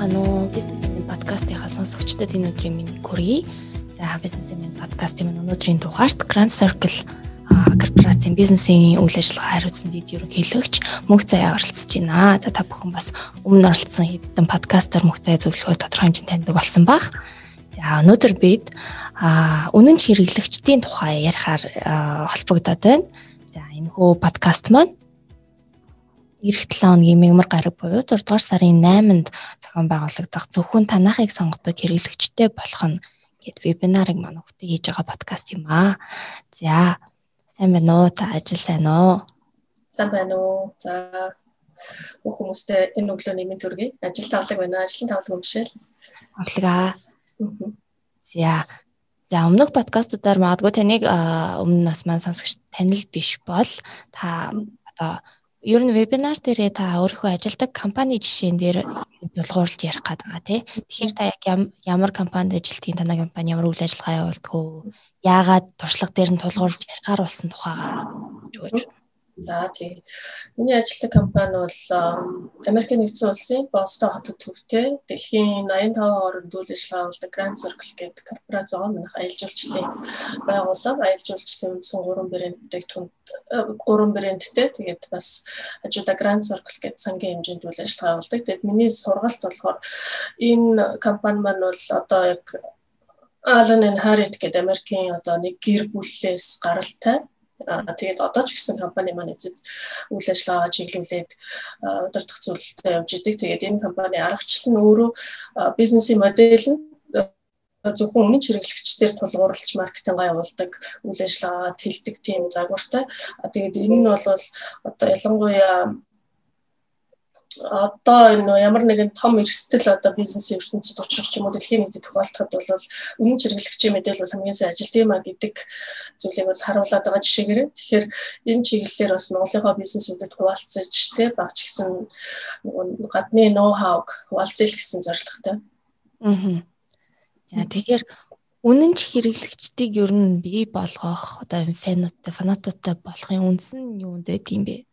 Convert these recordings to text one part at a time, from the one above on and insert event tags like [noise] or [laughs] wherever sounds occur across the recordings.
Ано бизнесмен подкастынхаа сонсогчдод энэ өдрийн минь хүргэе. За бизнесмен подкастын минь өнөөдрийн дугаарт Grand Circle корпорацийн бизнесийн үйл ажиллагаа хариуцсан дэд ерөнхийлөгч мөнх заяа оролцож байна. За та бүхэн бас өмнө оролцсон хэдэн подкастаар мөнх заяа зөвлөхөөр тодорхой хэмжээнд таньдаг болсон баг. За өнөөдөр бид үнэн хэрэглэгчдийн тухай ярихаар холбогдоод байна. За энэ хөө подкаст маань эх 7 хоногийн мягмар гараг буюу 6 дугаар сарын 8-нд зохион байгуулагдах зөвхөн танахыг сонгодог хэрэглэгчтэй болох нь гэд вебинарыг маань өгдөг хийж байгаа подкаст юм аа. За сайн байна уу? Та ажил сайн уу? Сайн байна уу? За бүх хүмүүстээ энэ өглөөний мэнд төргий. Ажил тавлаг байна. Ажлын тавлаг өмшөөл. Тавлаг аа. За За өмнөх подкастуудаар магадгүй таныг өмнө нас маань сонсогч танил биш бол та одоо ер нь вебинар дээрээ та өөрийнхөө ажилдаг компани жишээн дээр тулгуурлаж ярих гээд байгаа тий. Тэгэхээр та яг ямар компанид ажилтгийг танай компани ямар үйл ажиллагаа явуулдаг вэ? Яагаад туршлага дээр нь тулгуурлаж ярихаар болсон тухайгаа. За тийм. Миний ажилладаг компани бол Америкийн нэгдсэн улсын Бостон хотод төвтэй дэлхийн 85 орнд үйл ажиллагаа явуулдаг Grand Circle гэдэг корпорац байгаа. Манайх аялал жуулчлалын байгууллага, аялал жуулчлалын үндсэн 3 брэндтэй түнд 3 брэндтэй. Тэгээд бас хажуудаа Grand Circle гэдэг сангийн хэмжээнд үйл ажиллагаа явуулдаг. Тэгээд миний сургалт болохоор энэ компани маань бол одоо яг Alan and Harriet гэдэг Америкийн одоо нэг гэр бүлээс гаралтай тэгээд одоо ч гэсэн компани маань эцэд үйл ажиллагаа чиглүүлээд удирдах зүйлтэй явж идэг. Тэгээд энэ компани аргачлал нь өөрөө бизнесийн модель нь зөвхөн өмнө хэрэглэгчдээр тулгуурлаж маркетингаа явуулдаг үйл ажиллагаа тэлдэг тийм загвартай. Тэгээд энэ нь бол одоо ялангуяа одоо энэ ямар нэгэн том эрсдэл одоо бизнесийн ертөнцид учрах ч юм уу дэлхийн нийтэд тохиолдоход бол үнэн хэрэглэгчийн мэдээлэл хамгийн сайн ажилт юм а гэдэг зүйлийг бол харуулад байгаа жишээгээр. Тэгэхээр энэ чиглэлээр бас Монголынхаа бизнесүүдэд хуваалцаж тэ багч гэсэн гадны ноу хауг хуваалцъя гэсэн зорилготой. Аа. За тэгэхээр үнэн ч хэрэглэгчдийг ер нь бий болгох одоо фанаттай фанатуудтай болохын үндс нь юунд байд юм бэ?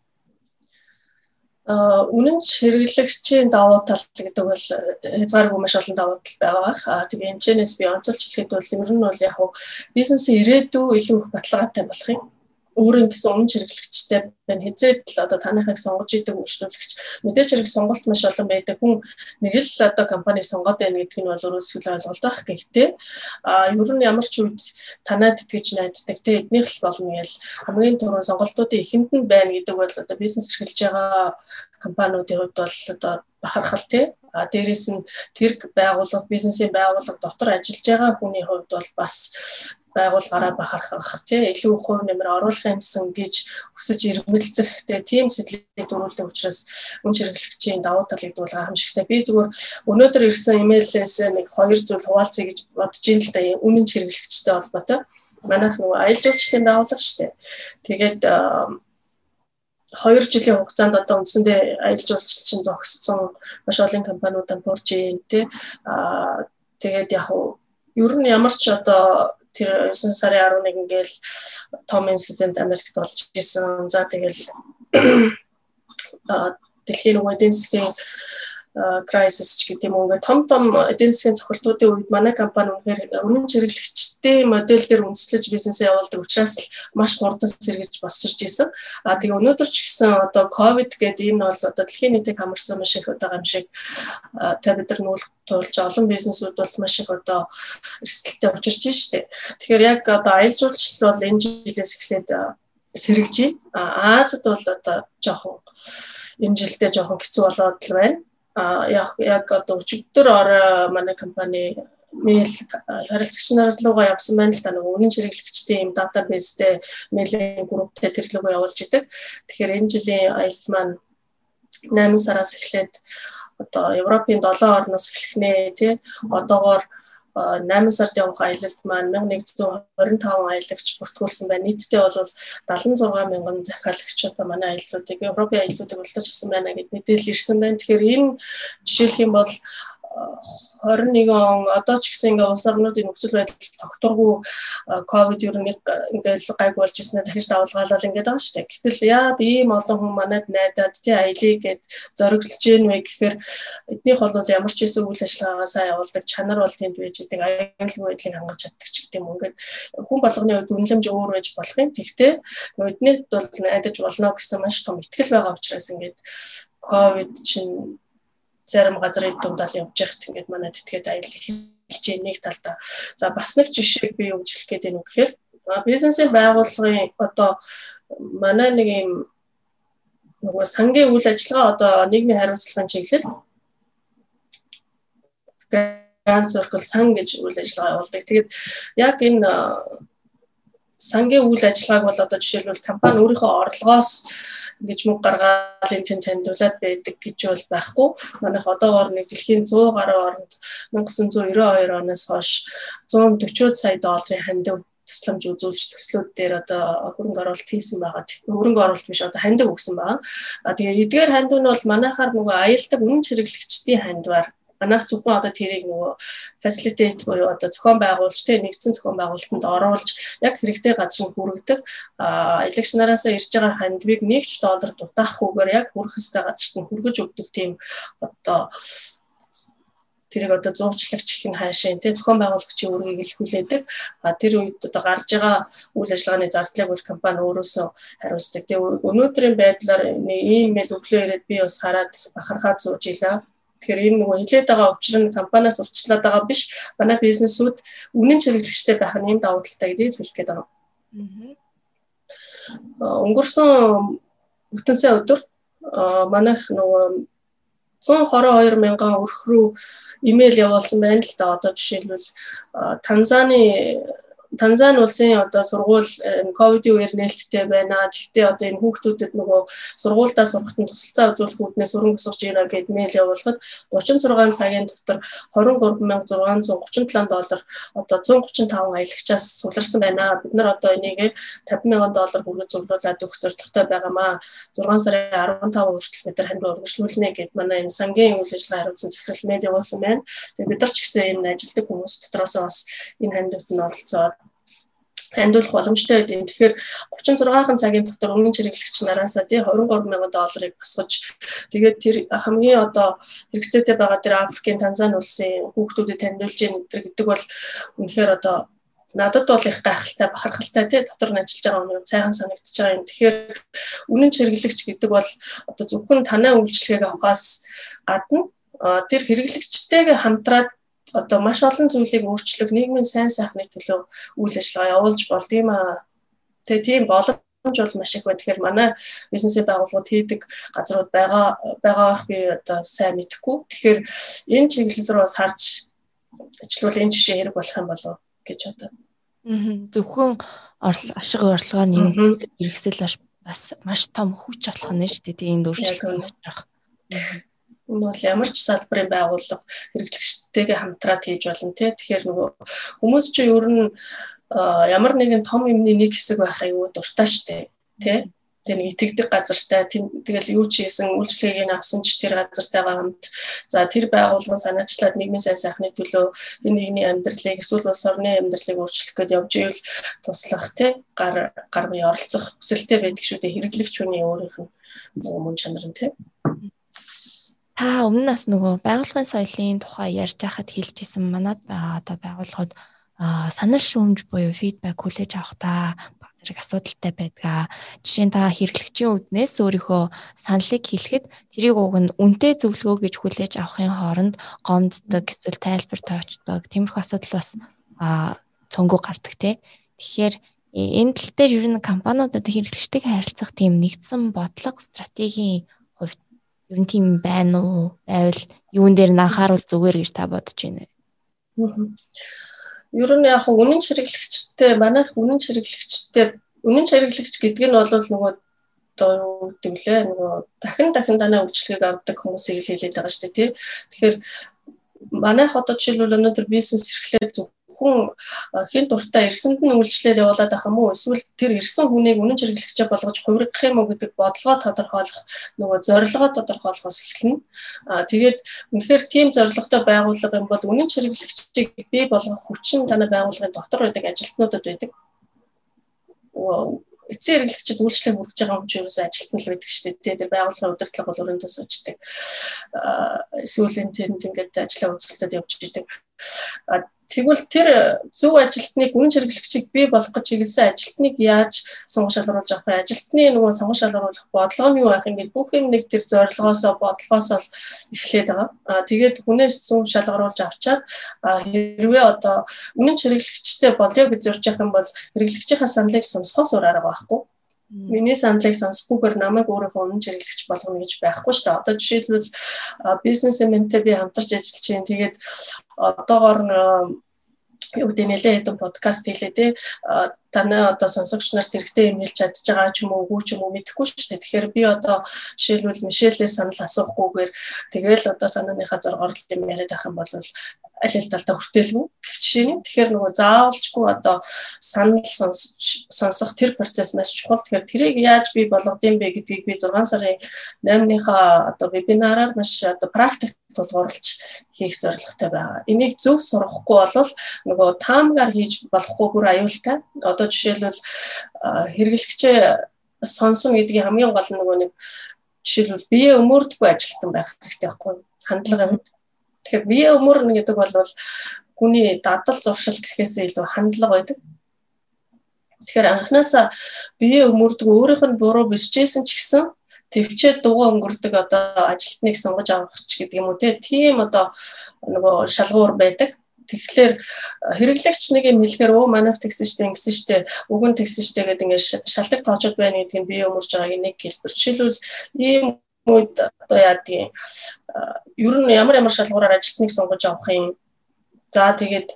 Үнэн хэрэглэгчийн давуу тал гэдэг бол хязгааргүй маш олон давуу тал байгаа. Аа тэгээ энэчнээс би онцолж хэлэхэд бол ер нь бол яг бизнесийн ирээдүй илүү их баталгаатай болох юм өөрөө гэсэн өмнө хэрэглэгчтэй байна. Хизээд л одоо таныхыг сонгож идэг үйлчлүүлэгч мэдээж хэрэг сонголт маш олон байдаг. Хүн нэг л одоо компаниг сонгоод байна гэдг нь бол өөрөөсөө ойлголт байх. Гэхдээ а ер нь ямар ч үед танаад итгэж найддаг те эднийх л болно гэж хамгийн түрүүн сонголтуудын эхэнд нь байна гэдэг бол одоо бизнес эрхэлж байгаа компаниудын хувьд бол одоо бахархал те а дээрэс нь тэр байгууллага бизнесийн байгууллага дотор ажиллаж байгаа хүний хувьд бол бас байгууллагаараа бахархах тий илүү хувь нэмэр оруулах юмсан гэж хүсэж ирмэлцэх тий тийм сэтлийг дөрүүлдэг учраас үн хэрэглэгчийн давуу талыг дуулах гайхамшигтай. Би зүгээр өнөөдөр ирсэн имэйлээс нэг хоёр зүйл хуваалцъя гэж бодож ин л да үнэн хэрэглэгчтэй холбоотой. Манайх нөгөө аялал жуулчлалын байгууллага дээ. Тэгээд 2 жилийн хугацаанд одоо үндсэндээ аялал жуулчлалчин зогссон маш олон компаниудад бурж ийн тий аа тэгээд яг ер нь ямар ч одоо тэр 9 сарын 11 гээл том инцидент Америкт болж исэн. За тэгэл [clears throat] дэлхийн нөгөө эдийн засгийн crisis ч гэдэг юм ингээд том том эдийн засгийн цохилтуудын үед манай компани үнэхээр үнэн хэрэглэгчтэй модель дээр үндэслэж бизнесээ явуулдаг учраас л маш хурдан сэргийж босчирч исэн. А тэгээ өнөөдөр ч гэсэн одоо ковид гэдэг энэ бол одоо дэлхийн нийтийг хамарсан маш их одоо юм шиг та бид нар нүүл туулж олон бизнесүүд бол маш их одоо эрсдэлтэй учирч штэ. Тэгэхээр яг одоо аялал жуулчлал бол энэ жилээс эхлээд сэргэж байна. Азад бол одоо жоохон энэ жилдээ жоохон хэцүү болоод л байна яг яг одоо өчигдөр орой манай компани мэйл харилцагч нар руугаа явсан байна л да нэг үнэн хэрэглэгчдийн юм датабейстэй мэйлийн групптэй тэр рүүгээ явуулж идэг. Тэгэхээр энэ жилийн аялал маань 8 сараас эхлээд одоо Европын 7 орноос эхлэх нэ тий одоогоор 8 сард явах аялалд маань 1125 аялагч бүртгүүлсэн байна. Нийтдээ бол 76 мянган захиалагч одоо манай аяллуудыг Европын аяллуудыг уралдаж авсан байна гэд мэдээлэл ирсэн байна. Тэгэхээр энэ жишээлх юм бол 21 он одоо ч гэсэн ингээ улс орнуудын нөхцөл байдал тогтургүй ковид ер нь ингээл гайг болж ирснээр дахиж давалгаалал ингээд байгаа шүү дээ. Гэтэл яад ийм олон хүн манад найдаад тий аялыг гээд зориглож гин вэ гэхээр эднийх бол ямар ч хэсэг үйл ажиллагаагаа сайн явуулдаг чанар бол тэнд байж идэг аюулгүй байдлыг хангаж чаддаг ч гэдэг юм. Ингээд хүн болгоны хувьд үнэлэмж өөр байж болох юм. Тэгтээ эднийт бол найдаж болно гэсэн маш том ихтгэл байгаа учраас ингээд ковид чинь зарим газрын дундаа л явж яхад ингээд манад итгээд аялал хэлж нэг талдаа. За бас нэг жишээг би өгчлөх байна уу гэхээр бизнесийн байгууллагын одоо манай нэг юм нөгөө сангийн үйл ажиллагаа одоо нийгмийн хариуцлагын чиглэл Grand Circle сан гэж үйл ажиллагаа явуулдаг. Тэгээд яг энэ сангийн үйл ажиллагааг бол одоо жишээлбэл компани өөрийнхөө орлогоос ингэж мөнгө гаргаад энэ тэн таньдуулаад байдаг гэж бол байхгүй. Манайх одоогоор нэг дэлхийн 100 гаруй оронд 1992 оноос хойш 140 сая долларын хандив тусламж үзүүлж төслүүд дээр одоо хөрөнгө оруулалт хийсэн байгаа. Хөрөнгө оруулалт биш одоо хандив өгсөн байгаа. Тэгээ эдгээр хандив нь бол манайхаар нөгөө аялдаг үнэн хэрэглэгчдийн хандиваар манайх зөвхөн одоо тэрийг нөгөө facilitate буюу одоо зохион байгуулж тэ нэгдсэн зохион байгуулалтанд оруулж яг хэрэгтэй газар нь хүргэдэг аялагч нараас ирж байгаа хандвиг 1 доллар дутаахгүйгээр яг хүрэх ёстой газарт нь хүргэж өгдөг тийм одоо тэрийг одоо зуучлагч их нь хаашаа тий зохион байгуулагчийн үүргийг л хүлээдэг. А тэр үед одоо гарч байгаа үйл ажиллагааны зардлыг бол компани өөрөөсөө хариуцдаг. Тэгээ өнөөдрийн байдлаар ийм л өглөө ирээд би бас хараад бахархаад сууж илаа Тэгэхээр энэ нөгөө хилээд байгаа учир нь компаниас урьдчилаад байгаа биш. Манай бизнесүүд үнэн чирэгдэлтэй байх нь энэ давуу талтай гэдгийг хэлэх гээд байгаа. Өнгөрсөн бүтэн сая өдөр манайх нөгөө 122 мянган өрх рүү имэйл явуулсан байна л да одоо жишээлбэл Танзаны Танзани улсын одоо сургууль ковидын үеэр нээлттэй байна. Гэхдээ одоо энэ хүүхдүүдэд нөгөө сургуульдаа сурахад нь тусалцаа үзүүлэх үүднээс өрн гисгэж ийна гэд мэйл явуулахад 36 цагийн дотор 23637 доллар одоо 135 аялагчаас суларсан байна. Бид нар одоо энийг 50000 доллар хүргэж зөвлүүлээд өгөх зорилготой байгаамаа. 6 сарын 15 хүртэл бид нар хандив урагшлуулнэ гэд манай энэ сангийн үйл ажиллагаа хариуцсан захирал мэйл явуулсан байна. Тэгээ бид нар ч гэсэн энэ ажилтг хүмүүс дотроос бас энэ хандивт нь оролцоод хандуулах боломжтой байдیں۔ Тэгэхээр 36хан цагийн дотор өмнө чирэглэгч нараасаа тий 23 сая долларыг босгож тэгээд тэр хамгийн одоо хэрэгцээтэй байгаа тэр Африкийн Танзани улсын хүүхдүүдэд танилцуулж байгаа гэдэг бол үнэхээр одоо надад бол их гайхалтай бахархалтай тий дотор нь ажиллаж байгаа хүн сайхан санагдчихж байгаа юм. Тэгэхээр үнэн чирэглэгч гэдэг бол одоо зөвхөн танай үйлчлэгийг авахаас гадна тэр хэрэглэгчтэйгээ хамтраад одоо маш олон зүйлийг өөрчлөх нийгмийн сайн сайхны төлөө үйл ажиллагаа явуулж болдгийм аа. Тэгээ тийм боломж бол маш их байна. Тэгэхээр манай бизнесийн байгууллагууд хийдэг газрууд байгаа байгаах би одоо сайн мэдэхгүй. Тэгэхээр энэ чиглэл рүү бас харж ажиллавал энэ жишээ хэрэг болох юм болов гэж бодоод. Аа зөвхөн ашиг орлогоо нэмэгдүүлэх хэрэгсэл бас маш том хүч болох нь шүү дээ. Энэ өөрчлөлт байх. Энэ бол ямар ч салбарын байгууллага хэрэглэгчтэйгээ хамтраад хийж болно тий. Тэгэхээр нөгөө хүмүүс чинь ер нь ямар нэгэн том юмны нэг хэсэг байх аюу дуртай штэ тий. Тэр нэг итгэдэг газартай тэгэл юу ч хийсэн үйлчлэгийг нь авсан ч тэр газартайгаа хамт. За тэр байгууллага санаачлаад нийгмийн сайн сайхны төлөө энэ нэгний амьдралыг эсвэл улс орны амьдралыг өөрчлөх гээд явж ивэл туслах тий гар гар буй оролцох хүсэлтэй байдаг шүү дээ. Хэрэглэгч хүний өөрийнх нь мөн чанар нь тий Та өмнө нас нөгөө байгууллагын соёлын тухай ярьж байхад хэлжсэн манад байгаа одоо байгууллагууд санал шүүмж буюу фидбек хүлээж авахдаа зэрэг асуудалтай байдгаа. Жишээ нь та хэрэглэгчийн үүднээс өөрийнхөө саналыг хэлэхэд тэрийг уг нь үнтэй зөвлөгөө гэж хүлээж авахын хооронд гомддог эсвэл тайлбар тоочдог. Тиймэрхүү асуудал бас цөнгөө гардаг те. Тэгэхээр энэ тал дээр ер нь компаниудад хэрэглэгчтэйг харилцах тийм нэгдсэн бодлого стратегийн ер нь тийм байна уу? Байвал юун дээр нь анхааруул зүгээр гэж та бодож байна вэ? Ер нь яг үнэн чирэглэгчтэй манайх үнэн чирэглэгчтэй үнэн чирэглэгч гэдэг нь бол нөгөө одоо юу гэдэг лээ нөгөө дахин дахин данаа үйлчлэгийг авдаг хүмүүсийг хэлээд байгаа шүү дээ тий. Тэгэхээр манайх одоо жишээлбэл өнөөдөр бизнес эрхлээд хүн хин дуртай ирсэнд нь үйлчлэл явуулаад байх юм уу эсвэл тэр ирсэн хүнийг үнэн хэрэглэгчээ болгож хувиргах юм уу гэдэг бодлогоо тодорхойлох нөгөө зорилгоо тодорхойлохоос эхэлнэ. Аа тэгээд үнэхээр тийм зорилготой байгууллага юм бол үнэн хэрэглэгчийг бий болгох хүчин танай байгууллагын дотор байдаг ажилтнуудад байдаг эцсийн хэрэглэгчид үйлчлэг хүргэж байгаа юм чи ерөөсөө ажилтан л байдаг шүү дээ. Тэр байгууллагын удирдлага бол өрөөндөө суучдаг. Эсвэл энэ тэнд ингээд ажлаа үзэлтэд явж идэг. Тэгвэл тэр зөв ажилтныг үнэн хэрэглэгчийг бий болгох гэж чиглэсэн ажилтныг яаж сонгож шалгаруулж авах вэ? Ажилтны нөгөө сонгож шалгаруулах бодлого нь юу байх юм гээд бүх юм нэг тэр зорилгоосоо бодлогоосоо эхлээд байгаа. Аа тэгээд хүнээс зөв шалгаруулж авчаад хэрвээ одоо үнэн хэрэглэгчтэй болё гэж зорж явах юм бол хэрэглэгчийн саналыг сонсохоос өөр арга байхгүй. Миний саналыг сонсохгүйгээр намайг өөрийнхөө үнэн хэрэглэгч болгоно гэж байхгүй шүү дээ. Одоо жишээлбэл бизнесментэй би хамтарч ажиллаж чинь тэгээд одоогоор юу гэдэг нэлээд хэдэн подкаст хийлээ те танай одоо сонсогч нарт хэрэгтэй юм хэлж чадж байгаа ч юм уу үгүй ч юм уу мэдэхгүй шүү дээ. Тэгэхээр би одоо жишээлбэл Мишелээс санал асуухгүйгээр тэгэл одоо санааныхаа зоргоор юм яриад байх юм бол аль аль талдаа хүртээлгүй гэх жишээ нь. Тэгэхээр нөгөө заавалчгүй одоо санал сонсох тэр процесс маш чухал. Тэгэхээр тэрийг яаж би болгодсон бэ гэдгийг би 6 сарын 8-ныхаа одоо вебинараар маш одоо практик тулгуурлаж хийх зорилготой байгаа. Энийг зөв сурахгүй бол нөгөө таамгаар хийж болохгүй бүр аюултай. Одоо жишээлбэл хэрэглэгчээ сонсон гэдгийг хамгийн гол нь нөгөө нэг жишээлбэл бие өмөрдөггүй ажилтан байх хэрэгтэй байхгүй хандлагын хувьд Тэгэхээр бие өмөрнө гэдэг бол хүний дадал зуршил гэхээсээ илүү хандлага байдаг. Тэгэхээр анханасаа бие өмөрдөг өөрийнх нь буруу бисчээсэн ч гэсэн төвчээ дугаа өнгөрдөг одоо ажилтныг сонгож авах ч гэдэг юм уу тийм одоо нөгөө шалгуур байдаг. Тэгэхээр хэрэглэгч нэг юм хэлэхээр өө манайх тэгсэн штэ ингэсэн штэ үгэн тэгсэн штэ гэдэг ингээд шалдаг тоочод байна гэдгийг би өмөрж байгааг нэг хэлбэр. Жишээлбэл ийм үед одоо яадгийн ер нь ямар ямар шалгуураар ажилтныг сонгож авах юм За тэгээд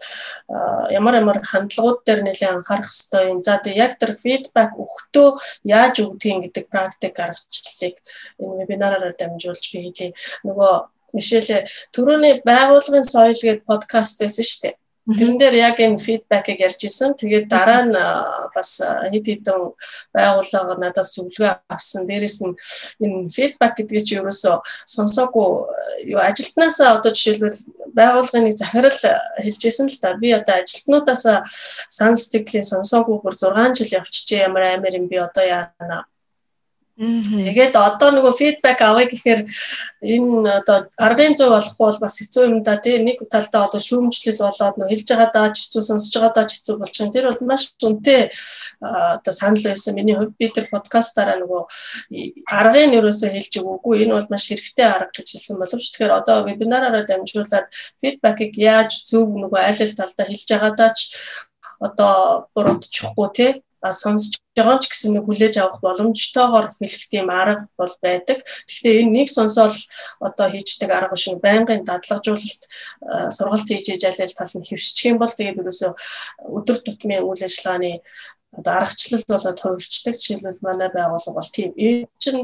ямар ямар хандлагууд дээр нэлээд анхаарах хэрэгтэй юм. За тэгээд яг тэр фидбек өгтөө яаж өгдгийг гэдэг практик аргачлалыг энэ вебинараар дамжуулж би хэлье. Нөгөө Мишель түрүүний байгууллагын соёл гэдэг подкаст байсан шүү дээ. Тэрэн дээр яг энэ фидбэкийг ярьж исэн. Тэгээд дараа нь бас хэд хэдэн байгууллага надаас зөвлөгөө авсан. Дээрээс нь энэ фидбэк гэдгийг чи ерөөсөө сонсоогүй юу ажилтнаасаа одоо жишээлбэл байгууллагын нэг захирал хэлжсэн л та. Би одоо ажилтнуудаас сан сэтгэлийн сонсоогүй бүр 6 жил явчихжээ. Ямар амар юм би одоо яана Тэгээд одоо нөгөө фидбек авъя гэхээр энэ одоо аргын зүй болохгүй бол бас хэцүү юм да тий нэг талдаа одоо шүүмжлэл болоод нөгөө хэлж байгаа даа хэцүү сонсож байгаа даа хэцүү болчихно. Тэр бол маш үнэтэй одоо санал байсан. Миний хувьд би тэр подкастаараа нөгөө аргыг ерөөсөө хэлж өгөөгүй. Энэ бол маш хэрэгтэй арга гэж хэлсэн боловч тэгэхээр одоо вебинараараа дамжуулаад фидбекийг яаж зөв нөгөө айл ал талдаа хэлж байгаа даа ч одоо буруудчихгүй тий сонсож байгаа ч гэсэн нэг хүлээж авах боломжтойгоор хэлэх тийм арга бол байдаг. Гэхдээ энэ нэг сонсоол одоо хийждэг арга шиг байнгын дадлагжуулалт сургалт хийж ээж аль тал нь хэвшчих юм бол тэгээд ерөөсөө өдөр тутмын үйл ажиллагааны одоо аргачлал болоод хувирчдаг жишээлбэл манай байгууллага бол тийм. Энэ чинь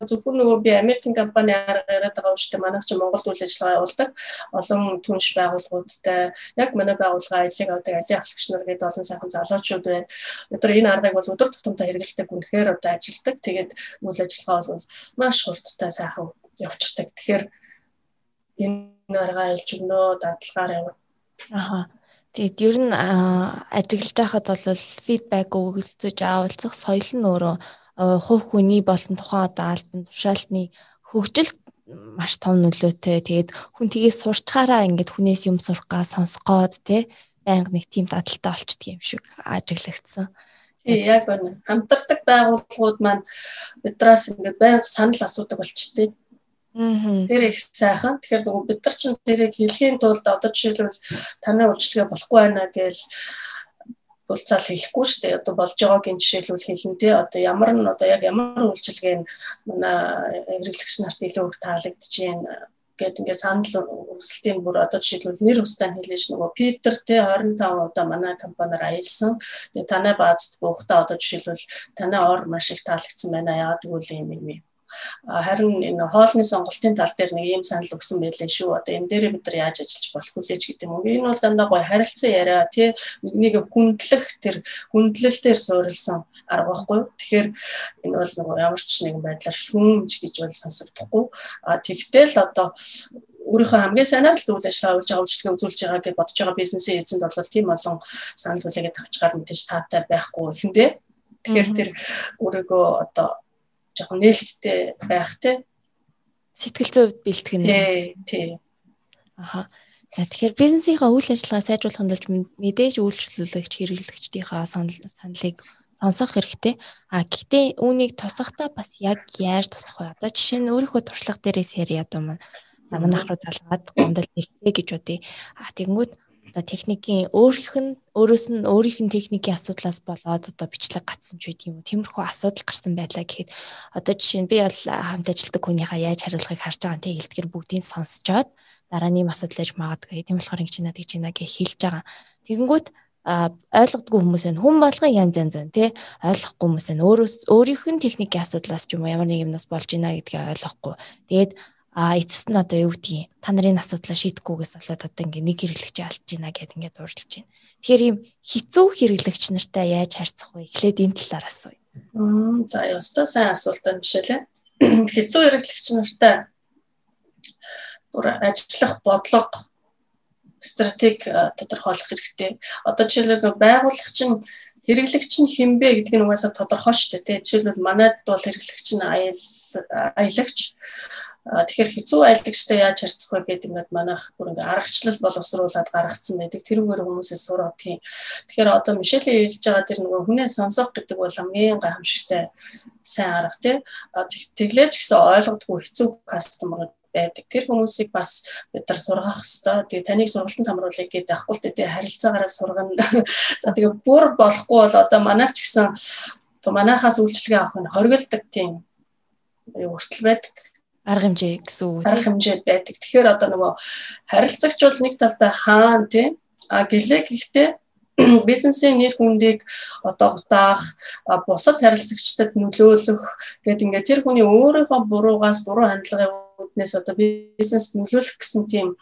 зөвхөн нөгөө би Америкийн компани арга яриад байгаа учраас манайх ч Монголд үйл ажиллагаа явуулдаг олон түнш байгууллагуудтай яг манай байгууллага аялыг авдаг аялын ахлагч нар гэдэг олон сайхан залуучууд байна. Өдөр энэ аргыг бол өдөр тутамдаа хэрэглэдэг үнэхээр одоо ажилдаг. Тэгээд үйл ажиллагаа бол маш хурдтай сайхан явчихдаг. Тэгэхээр энэ арга аялж өгнөө дадлагаар явна. Аха. Тэгээд ер нь ажиглаж байхад бол фидбек өгөлцөж авалцах соёл нь өөрөө хувь хүний болон тухайн одоо албан тушаалтны хөгжилд маш том нөлөөтэй. Тэгээд хүн тгийж сурчхаараа ингээд хүнээс юм сурах га сонсгоод те байнга нэг тийм дадалтай болчдөг юм шиг ажиглагдсан. Тий яг үнэ. Хамтардаг байгууллагууд маань бидраас ингээд байнга санал асуудаг болчтой. Аа. Тэр их сайхан. Тэгэхээр нөгөө бид нар чинь тэрийг хэлхийн тулд одоо жишээлбэл таны үйлчлэгээ болохгүй байна гэж булцаал хийхгүй шүү дээ. Одоо болж байгаагийн жишээлбэл хэлэн тий. Одоо ямар нь одоо яг ямар үйлчилгээ нь манай хэрэглэгч нарт илүү их таалагдчихээн гэд ингээд санал өрсөлтийн бүр одоо жишээлбэл нэр устаа хэлээж нөгөө Питер те 25 удаа манай компаниар аялсан. Тэгээ танай баазд буухтаа одоо жишээлбэл танай ор маш их таалагдсан байна. Яагаад гэвэл юм юм Харин энэ хоолны сонголтын тал дээр нэг ийм санал өгсөн байлээ шүү. Одоо энэ дээр бид нар яаж ажиллаж болох вэ гэдэг юм. Энэ бол дандаа гоё харилцан яриа тий нэг хүндлэх тэр хүндлэлтээр суурилсан арга байхгүй. Тэгэхээр энэ бол нэг ямар ч нэгэн байдлаар шүүмж гэж бол сонсогдохгүй. А тэгтэл одоо өөрийнхөө хамгийн сайнаар л үйл ажиллагаа үйлж байгаа үйлчлэгээ үзүүлж байгаа гэж бодож байгаа бизнесийн эзэнд бол тийм олон санал хүлээгээд авчгаар мэдээж таатай байхгүй ихэндээ. Тэгэхээр тэр өөрийгөө одоо жоохон нээлттэй байх те сэтгэл зүйд бэлтгэх нь. Тий, тий. Аха. За тэгэхээр бизнесийнхаа үйл ажиллагаа сайжруулахын тулд мэдээж үйлчлүүлэгч хэрэглэгчдийнхаа саналыг сонсох хэрэгтэй. А гэхдээ үүнийг тусахтаа бас яг яаж тусах вэ? Одоо жишээ нь өөрийнхөө туршлага дээрээс яриа одоо маань манайх руу залгаад гомдол хэлээ гэж бодъё. А тэгэнгүүт одоо техникийн өөрийнх нь өөрөөс нь өөрийнх нь техникийн асуудлаас болоод одоо бичлэг гацсан ч байдаг юм уу. Тиймэрхүү асуудал гарсан байлаа гэхэд одоо жишээ нь би бол хамт ажилтдаг хүнийхээ яаж хариулахыг харж байгаа те илтгэр бүгдийг сонсчоод дараа нь юм асуудал ээж магадгүй. Тийм болохоор ингэж надад гэж байна гэж хэлж байгаа. Тэгэнгүүт ойлгодгүй хүмүүс байна. Хүн болгон янз янз байна тий. Ойлгохгүй хүмүүс байна. Өөрөөс өөрийнх нь техникийн асуудлаас ч юм уу ямар нэг юмнаас болж байна гэдгийг ойлгохгүй. Тэгээд а эцэст нь одоо юу гэдгийг та нарын асуудлаа шийдэхгүйгээс болоод одоо ингээ нэг хэрэглэгч алж гинэ гэд ингээ дурдж байна. Тэгэхээр ийм хэцүү хэрэглэгч нартай яаж харьцах вэ? Эхлээд энэ талаар асууя. Мм за ёстой сайн асуулт байна бишэлээ. [clears throat] Хэцүү хэрэглэгч нартай бүр ажиллах бодлого стратеги тодорхойлох хэрэгтэй. Одоо жишээлбэл байгууллага чинь хэрэглэгч нь хинбэ гэдэг нь угаасаа тодорхой шүү дээ. Жишээлбэл манайд бол хэрэглэгч нь аялагч Тэгэхээр хэцүү айлгчтай яаж харьцах вэ гэдэг ингээд манайх бүр ингээд аргачлал боловсруулад гаргацсан байдаг. Тэрүүгээр хүмүүсээс сургадгийн. Тэгэхээр одоо Мишелийн хэлж байгаа тэр нөгөө хүнээ сонсох гэдэг бол хамгийн гайхамшигтай сайн арга тий. Тэглээч гэсэн ойлгодгүй хэцүү кастомер байдаг. Тэр хүмүүсийг бас бид нар сургах хэвээр. Тэгээ таныг сургалтанд хамруулъя гэдэг ахгүй л дээ харилцаагаараа сургана. За тэгээ бүр болохгүй бол одоо манайх ч гэсэн манайхаас үйлчлэгээ авах нь хоригддаг тийм өртөл байдаг арга хэмжээ гэсэн үг тийм арга хэмжээ байдаг. Тэгэхээр одоо нөгөө харилцагч бол нэг талдаа хаан тийм а гэлээ гэхдээ [clears throat] бизнесийн нэр хүндийг одоо гутаах бусад харилцагчдад нөлөөлөх гэдэг ингээд тэр хүний өөрийнхөө буруугаас буруу хандлагын үүднээс одоо бизнест нөлөөлөх гэсэн тийм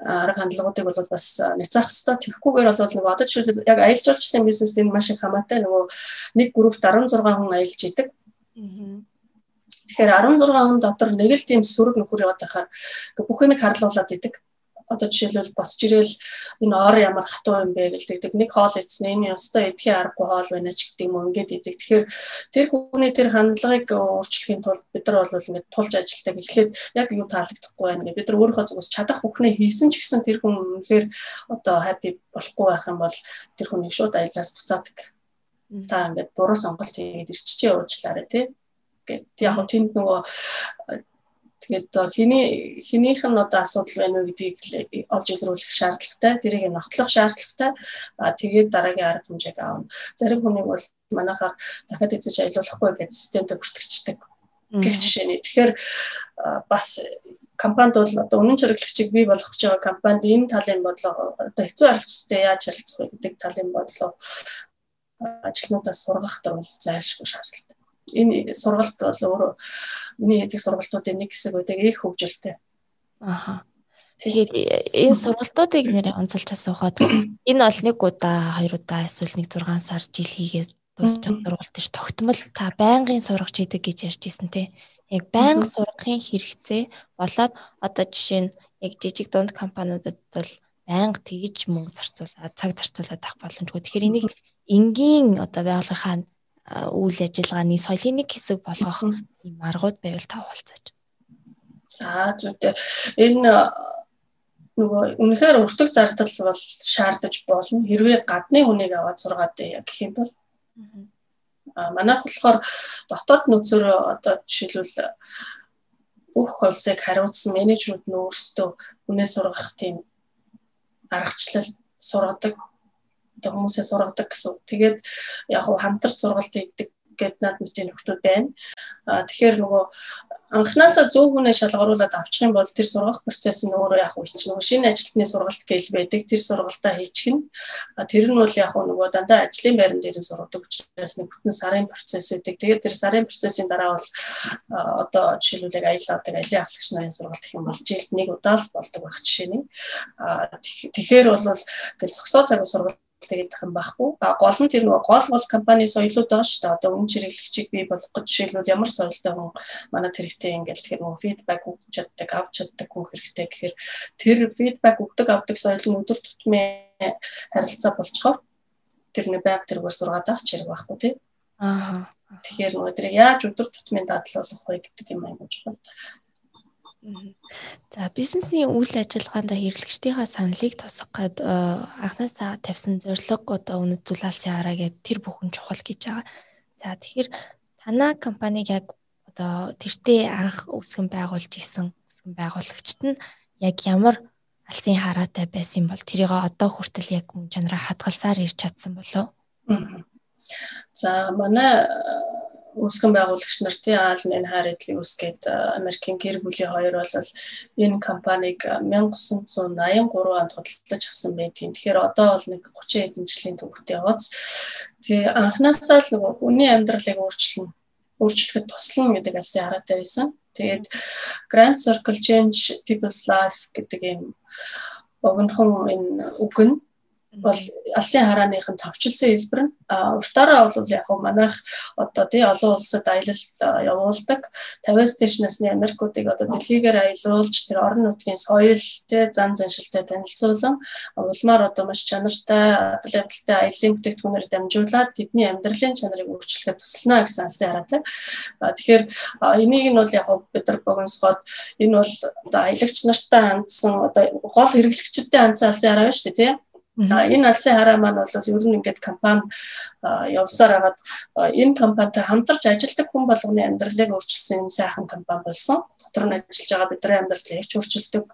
арга хандлагуудыг бол бас няцаах хэвээр тэгэхгүйгээр бол нөгөө одоо жишээлбэл яг аялал жуулчлалын бизнест энэ маш их хамаатай нөгөө нэг группт 16 хүн аялж идэг. Тэгэхээр 16 хүн дотор нэг л тийм сөрөг нөхөр яваад байхаар бүх юмыг харлуулад идэг. Одоо жишээлбэл босч ирээл энэ ор ямар хатуу юм бэ гэлдэг. Нэг хоол идсэн энэ ёстой эдхийн аргагүй хоол байна ч гэдэг юм уу ингээд идэг. Тэгэхээр тэр хүний тэр хандлагыг өөрчлөхийн тулд бид нар бол ингээд тулж ажилтдаг. Эхлээд яг юу таалагдахгүй байна гэ бид нар өөрийнхөө зүгээс чадах бүхнээ хийсэн ч гэсэн тэр хүн үнэхээр одоо happy болохгүй байх юм бол тэр хүнийг шууд аялаас буцаадаг. Та ингээд буруу сонголт хийгээд ирчихээ уучлаарай тий гэд яг хөө тэнд нөгөө тэгээд хиний хинийх нь одоо асуудал байна уу гэдгийг олж илрүүлэх шаардлагатай. Тэрийг нотлох шаардлагатай. А тэгээд дараагийн арга хэмжээг аавна зарим хүнийг бол манайхаар дахиад эзэж аялуулахгүй гэж системтэй бүртгэждэг гэх жишээний тэгэхээр бас компанид бол одоо үнэн чирэглагчийг бий болгох гэж байгаа компанид энэ талын бодлого одоо хэцүү аргачлалтай яаж харилцах вэ гэдэг талын бодлого ажилтнуудаас сургах дор бол зайлшгүй шаардлагатай энэ сургалт бол өөрөө миний хийдэг сургалтуудын нэг хэсэг байдаг их хөгжилтэй. Аха. Тэгээд энэ сургалтуудыг нэрээ онцолж асуухад [clears throat] энэ бол нэг удаа, хоёр удаа эсвэл нэг 6 сар жил хийгээд дуусчих сургалт ш тогтмол та байнгын сургаж идэг гэж ярьж ирсэн те. Яг байнга сургахын хэрэгцээ болоод одоо жишээ нь яг жижиг дунд компаниудад бол байнга тэгж мөнгө зарцуулаад цаг зарцуулаад авах боломжгүй. Тэгэхээр энийг энгийн одоо байгууллагын үйл ажиллагааны соёлын нэг хэсэг болгох юм аргууд байвал та хуваалцаач. За зүйтэй. Энэ нөгөө үнэхээр өртөг зардал бол шаардаж болно. Хэрвээ гадны хүнийг аваад сургаад яг гэх юм бол а манайх болохоор дотоод нөөцөөр одоо жишээлбэл бүх холсыг хариуцсан менежерүүд нь өөрсдөө үнээ сургах тийм аргачлал сургадаг одоо хүмүүсээ сургадаг гэсэн. Тэгээд яг хуу хамтарч сургалт хийдэг гэд над мэтийн нөхдүүд байна. А тэгэхээр нөгөө анханасаа зөв хүнээ шалгаруулад авчих юм бол тэр сургах процесс нь өөрөө яг үуч нөгөө шинэ ажилтны сургалт гээл байдаг тэр сургалтаа хийчих нь тэр нь бол яг нөгөө дандаа ажлын байран дээр сургадаг учраас нэг бүтэн сарын процесс үүдэг тэгээд тэр сарын процессын дараа бол одоо жишээлбэл яг аялаадаг аялын ахлагч нарын сургалт гэх юм бол жилд нэг удаа л болдог байх жишээ нь тэгэхээр бол тэгэл зөксөө цаг сургалт их юм байхгүй. А гол нь тэр нөгөө гол гол компани соёлууд байгаа шүү дээ. Одоо үнэ хэрэглэгчийг бий болгох гэж жишээлбэл ямар соёлтой хүн манад хэрэгтэй ингээл тэгэхээр нөгөө фидбек өгч чаддаг, авч чаддаг хүн хэрэгтэй гэхээр тэр фидбек өгдөг авдаг соёл нь өдөр тутмын харилцаа болцохоор тэр нэг байг тэргээр сургаад авах хэрэг байхгүй тий. Аа. Тэгэхээр нөгөө тэр яаж өдөр тутмын дадлуулах вэ гэдэг юм аягүй чухал. За бизнесний үйл ажиллагаанд хэрэглэгчдийнхаа саналыг тусгах гээд э, анхнаасаа тавьсан зорилго одоо үнэт зүйл алсын хараа гэдэг тэр бүхэн чухал гэж байгаа. За тэгэхээр танаа компаниг яг одоо тэртээ анх үүсгэн байгуулж исэн үүсгэн байгуулагчд нь яг ямар алсын хараатай байсан бол тэрийг одоо хүртэл яг мөн чанараа хадгалсаар ирж чадсан болов. За манай үүсгэн байгуулагч нар тий Аалмын хайр эдлийн үүсгээд Америкийн гэр бүлийн хоёр бол энэ компанийг 1983 онд худалдаж авсан байдгийн. Тэгэхээр одоо бол нэг 30 хэдэн жилийн төвхтэй яваац. Тэгээ анхнаасаа л нөгөө хүний амьдралыг өөрчлөн өөрчлөхөд туслана гэдэг алсын хараатай байсан. Тэгээд Grand Circle Change People's Life гэдэг юм богинохон энэ үг нь бол алсын харааныхын товчлсон хэлбэр нь уртаараа бол яг хөө манайх одоо тий олон улсад аялал явуулдаг 50-аас дээш насны Америкуудыг одоо дэлхийгээр аялуулж тэр орон нутгийн соёл тий зан заншилтай танилцуулан улмаар одоо маш чанартай адал явдалтай аялын бүтээгдэхүүнээр дамжуулаад тэдний амьдралын чанарыг өөрчлөхөд туслана гэсэн алсын хараатай. Тэгэхээр энийг нь бол яг бид нар богиносгоод энэ бол одоо аялагч нартай хандсан одоо гол хэрэглэгчтэй хандсан алсын хараа байна шүү дээ тий Энэ алсын хараа маань бол ер нь ингээд компани явсаар хагаад энэ компанитай хамтарч ажилладаг хүн болгоны амьдралыг өөрчилсөн юм сайхан компани болсон. Дотор нь ажиллаж байгаа бидний амьдралыг их өөрчилдөг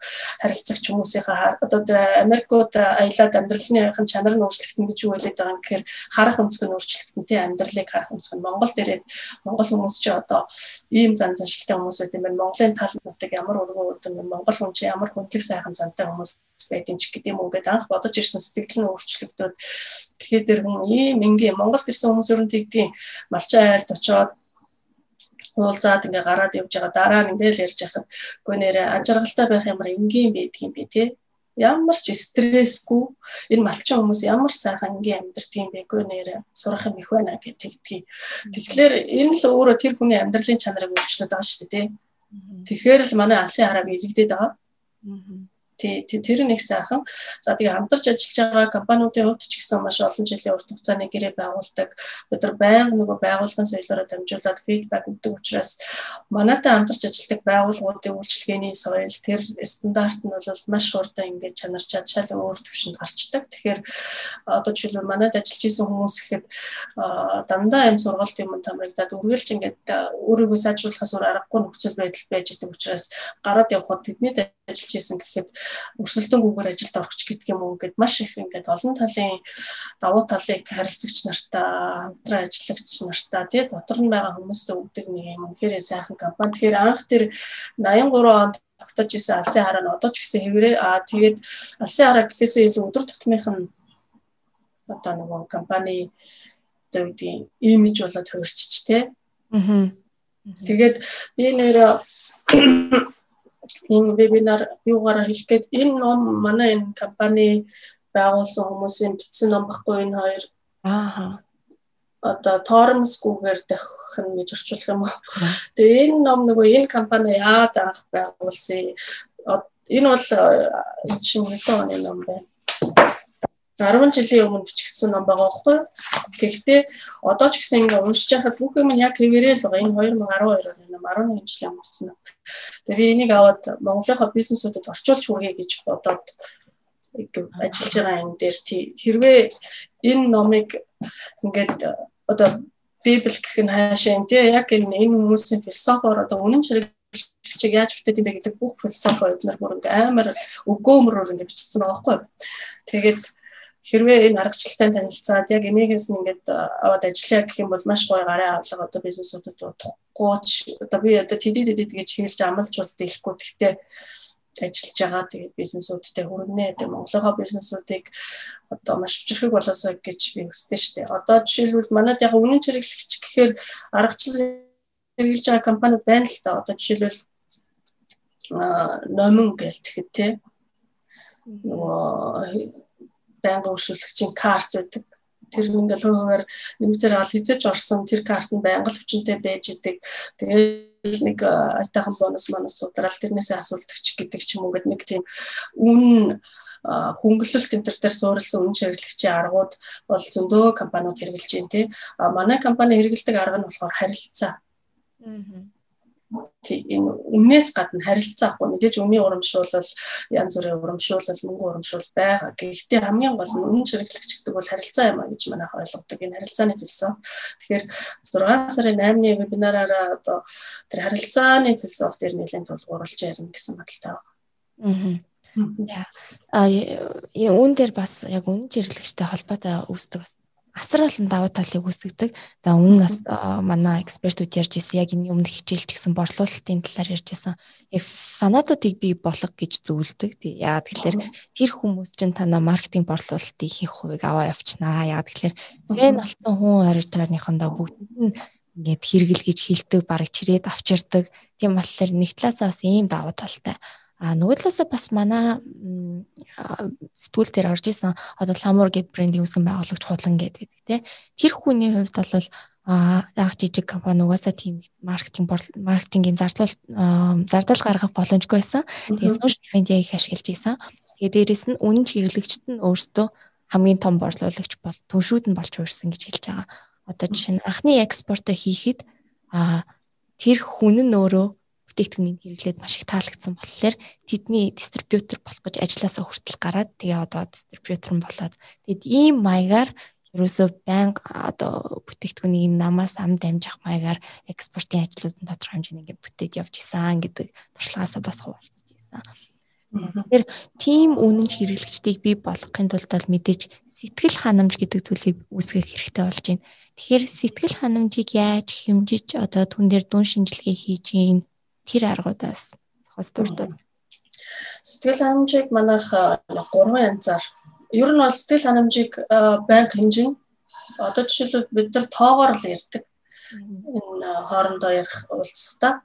харилцагч хүмүүсийнхээ одоо Америкууд аялаад амьдралынхын чанар нь өөрчлөгдөн гэж юу хэлээд байгаа юм гэхээр харах өнцөг нь өөрчлөгдөн тий амьдралыг харах өнцөг нь. Монгол дээрээ Монгол хүмүүс чи одоо ийм зан заншилтай хүмүүс үү гэмээр Монголын тал нутаг ямар өргөн өдөр Монгол хүн чи ямар хүндлэг сайхан зантай хүмүүс байдیں ч гэдэм үү гэдээ анх бодож ирсэн сэтгэл нь өөрчлөгдөд. Тэгэхээр тэр хүн ийм ингийн Монголд ирсэн хүмүүс ер нь тэгдгийн малчин айлд очоод уулзаад ингээ гараад явж байгаа. Дараа нь ингээл ярьж яхад үгүй нэрээ ажиргалтай байх ямар энгийн байдгийн бэ те? Ямар ч стрессгүй. Энэ малчин хүмүүс ямар сайхан ингийн амьдртiin бэгүй нэрээ сурах юм их байна гэж тэгдгийг. Тэгэхээр энэ л өөрөө тэр хүний амьдралын чанарыг өөрчлөд байгаа шүү дээ. Тэгэхээр л манай алсын хараа биелэгдээд байгаа. Тий тэр нэг сайхан. За тэгээ хамтарч ажиллаж байгаа компаниудын хувьд ч гэсэн маш олон жилийн урт хугацааны гэрээ байгуулдаг. Бид нар байнга нөгөө байгууллагын соёлоороо дамжуулаад фидбек өгдөг учраас манайтай хамтарч ажилладаг байгууллагуудын үйлчлэгээний соёл тэр стандарт нь бол маш хурдан ингээд чанар чадшаал өөр төвшөнд гарчдаг. Тэгэхээр одоо жишээлбэл манайд ажиллаж исэн хүмүүс ихэд дандаа юм сургалт юм тамрагдаад үргэлж ингээд өөрийгөө сайжруулахаас өөр аргагүй нөхцөл байдал байж байгаа учраас гараад явхад тэдний ажиллаж исэн гэхэд өрсөлдөнгүүгээр ажилд орох ч гэдэг юм уу гэд маш их ингээд олон талын давуу талыг харилцагч нартай хамтран ажиллагч нартай тий дотор нь байгаа хүмүүстээ өгдөг нэг юм үнэхээр сайхан компани. Тэгэхээр анх тэр 83 онд тогтоож исэн алсын хараа нь одоо ч гэсэн хэврээ аа тэгээд алсын хараа гэхээсээ илүү өдөр тутмынх нь одоо нөгөө компани одоо үгдийн имиж болоод хувирчч тий. Аа. Тэгээд би нэр энэ вебинар юугаараа хэлэх гээд энэ ном манай энэ компани байгуулсан хүмүүсийн бичсэн ном баггүй энэ хоёр ааха одоо тоормсгүйгээр дахин гэж орчуулах юм уу. Тэгээ энэ ном нөгөө энэ компани яад анх байгуулсан. Энэ бол чинь хэдэн оны ном бэ? 10 жилийн өмнө бичигдсэн ном байгаа байхгүй. Гэхдээ одоо ч гэсэн ингээ уншиж байхад бүх юм яг хэвээрээ л байгаа. Энэ 2012 оны ном 11 жилийн бичсэн ном. Тэгээ би энийг аваад Монголынхаа бизнесүүдэд орчуулж хүргэе гэж бодоод ажиллаж байгаа юм дээр хэрвээ энэ номыг ингээд одоо библ гэх нь хаашаа энэ яг энэ энэ хүмүүсийн философиор одоо үнэн чирэг чиг яаж бүтээд юм бэ гэдэг бүх философи эднэр бүр ингээ амар өгөөмрөөр ингээ бичсэн байгаа байхгүй. Тэгээд хэрвээ энэ аргачлалтай танилцаад яг энийгээс ингээд аваад ажиллая гэх юм бол маш гоё гарын авлага одоо бизнесүүдэд утгахгүй ч одоо би одоо тэдэд тэдэд гэж хэлж амлж бол дэлэхгүй гэхдээ ажиллаж байгаа тэгээд бизнесүүдтэй хүргэнэ гэдэг Монголынхаа бизнесүүдийг одоо маш хүчрхэг болоосоо гэж би хүсдэг шүү дээ. Одоо жишээлбэл манайд яг үнэн хэрэглэгч гэхээр аргачлал хэрэглэж байгаа компаниуд байна л да. Одоо жишээлбэл номин гээл тэгэхэд те нөгөө байнгын өршөөлөгчийн карт байдаг. Тэр ингээл хуваар нэмзэр авал хизэж орсон тэр карт нь байнга л хүчинтэй байж идэг. Тэгээд нэг айтайхан бонус манус судрал тэрнээсээ асуулдаг ч гэдэг ч юм уу гэдэг нэг тийм үн хөнгөлөлт төр дээр суурилсан үнэ хэрэглэгчийн аргууд бол зөндөө компаниуд хэрэгжилж байна тий. Манай компани хэрэгэлдэг арга нь болохоор харилцаа. Аа энэ өмнөөс гадна харилцаа ахгүй мэдээж өмнө урамшуулал янз бүрийн урамшуулал мөнгө урамшуул байгаа. Гэхдээ хамгийн гол нь үнэн хэрэглэгч гэдэг бол харилцаа юм а гэж манайх ойлгодог. Энэ харилцааны философи. Тэгэхээр 6 сарын 8-ны вебинараараа одоо тэр харилцааны философи дээр нэлээд тулгуурлаж ярина гэсэн бодолтой байна. Аа. А үүн дээр бас яг үнэн хэрэглэгчтэй холбоотой үүсдэг бас асар олон давуу талыг үүсгдэг. За өмнө нас манай экспертүүд ярьж ирсэн яг энэ өмнө хичээлч гэсэн борлуулалтын талаар ярьж ирсэн. Яг фанатуудыг бий болох гэж зөвлөдөг. Яагаад тэгэхээр тэр хүмүүс чинь танаа маркетинг борлуулалтыг хийх хувийг аваа явчнаа. Яагаад тэгэхээр фэн болсон хүн оройторныхондоо бүгд нь ингээд хэрэгэл гэж хилдэг, бараг чирээд авчирдаг. Тийм болохоор нэг талаасаа бас ийм давуу талтай. А нөгөө талаасаа бас манай сэтгүүл дээр орж исэн одоо Lamor гэд брендинг үүсгэн байгуулагч хулан гэдэг тийм. Тэр хүний хувьд бол а яг жижиг компани угаасаа тийм маркетинг маркетингийн зардал зардал гаргах боломжгүй байсан. Тэгээд social media их ашиглаж исэн. Тэгээд дээрэс нь үнэн чиглэгчд нь өөрсдөө хамгийн том борлуулагч бол түншүүд нь болж хуурсан гэж хэлж байгаа. Одоо жишээ нь анхны экспортоо хийхэд а тэр хүн нь өөрөө бүтээгдэхүүнийг хэрэглээд маш их таалагдсан болохоор тэдний дистрибьютор болох гэж ажилласаа хүртэл гараад тэгээ одоо дистрибьютор нь болоод тэгэд ийм маягаар ерөөсөө байнга одоо бүтээгдэхүүнийг намаас ам дамжих маягаар экспортын ажлуудын тодорхой хэмжээний ингээд бүтээд явж исэн гэдэг туршлагаасаа бас хуваалцж исэн. Тэгэхээр тийм үнэнч хэрэглэгчдийг бий болгохын тулд бол мэдээж сэтгэл ханамж гэдэг зүйлийг үүсгэх хэрэгтэй болж байна. Тэгэхээр сэтгэл ханамжийг яаж хэмжиж одоо түн дээр дүн шинжилгээ хийж ийн тэр аргуудаас хос дурдаад. Сэтгэл ханамжийг манайх 3 янзаар ер нь бол сэтгэл ханамжийг банк хэмжин одоо жишээлбэл бид нар тоогоор л ярьдаг энэ хоорондоо ярих уулзалтаа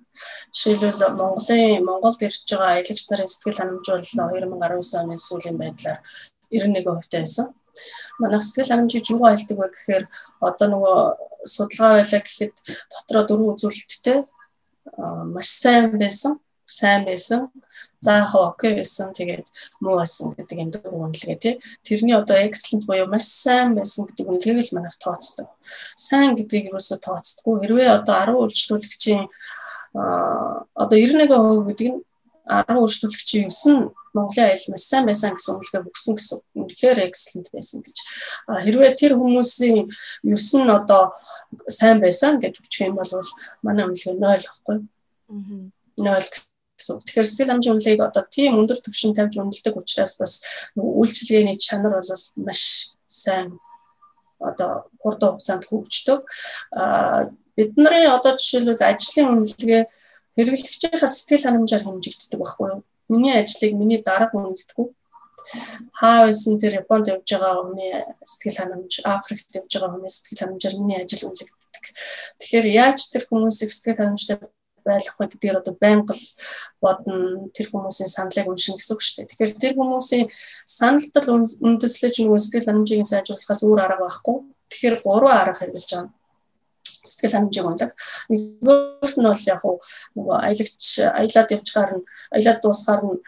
жишээлбэл Монголын Монголд ирж байгаа аялагч нарын сэтгэл ханамж бол 2019 оны сүүлийн байдлаар 91% байсан. Манайх сэтгэл ханамжийг юу айлдаг вэ гэхээр одоо нөгөө судалгаа байлаа гэхэд дотроо дөрвөн үзүүлэлттэй маш сайн байсан, сайн байсан. За окей байсан. Тэгээд муу байсан гэдэг юм дөрвөн үнэлгээ тий. Тэрний одоо excellent буюу маш сайн байсан гэдэг үнэлгээг л манайх тооцдог. Сайн гэдгийг юусоо тооцдоггүй. Хэрвээ одоо 10 үйлчлүүлэгчийн одоо 91% гэдэг нь 10 үйлчлүүлэгчийн 9 Монголын аялал маш сайн байсан гэсэн үнэлгээ өгсөн гэсэн. Үнэхээр excellent байсан гэж. Хэрвээ тэр хүмүүсийн 9 нь одоо сайн байсан гэж үчих юм бол манай үнэлгээ 0 гэхгүй. Аа. 0 гэсэн. Тэгэхээр сэтгэл хангамжийн үнэлгээг одоо тийм өндөр түвшин тавьж үнэлдэг учраас бас үйлчилгээний чанар бол маш сайн одоо хурдан хугацаанд хөгждөг. Аа бидний одоо жишээлбэл ажлын үнэлгээ хэрэглэгчийнхаа сэтгэл ханамжаар хэмжигддэг байхгүй юу? Миний ажлыг миний дарга үнэлдэггүй. Хаа байсан тэр Японд явж байгаа хүний сэтгэл ханамж, Африкт явж байгаа хүний сэтгэл ханамжаар миний ажил үнэлэгддэг. Тэгэхээр яаж тэр хүмүүсийг сэтгэл ханамжтай байх вэ гэдгээр одоо байнга л бодно тэр хүмүүсийн саналыг уншина гэсэн үг шүү дээ. Тэгэхээр тэр хүмүүсийн саналтал үндэслэж нөгөө сэтгэл ханамжийг сайжруулахаас өөр арга байхгүй. Тэгэхээр гурван арга хэрэгжилж байгаа сэтгэл хангамжийг унлах. Нөгөөх нь бол яг нөгөө аялагч аялаад явчихаар нь аялаад дуусгаар нь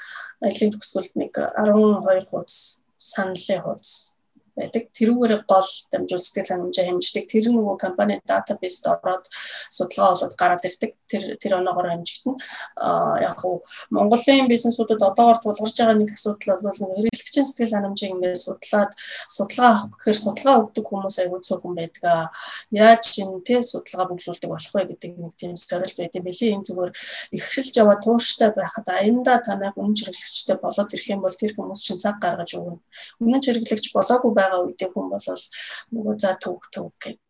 аялын төгсгөлд нэг 12 хуудас саналын хуудас байдаг. Тэрүүгээр гол дамжуул сэтгэл хангамжаа хэмждэг. Тэр нөгөө компани database-д ороод судалгаа болоод гараад ирдэг. Тэр тэр оноогоор хэмжигдэн. Аа яг хуу Монголын бизнесүүдэд одоогоор тулгарч байгаа нэг асуудал бол хэрэглэгчийн сэтгэл хангамжийг ингээд судлаад судалгаа авах гэхээр судалгаа өгдөг хүмүүс аягүй цөөхөн байдаг. Яаж энэ тэ судалгаа бүглүүлдэг болох вэ гэдэг нэг тийм сорилт байт юм бэлээ. Энэ зүгээр ихшилж яваа тууштай байхад аяндаа танайх үнэ хэрэглэгчтэй болоод ирэх юм бол тэр хүмүүс чинь цаг гаргаж өгнө. Үнэ хэрэглэгч болоогүй байгаа үедээ хүн бол нөгөө за төвг төвг гэдэг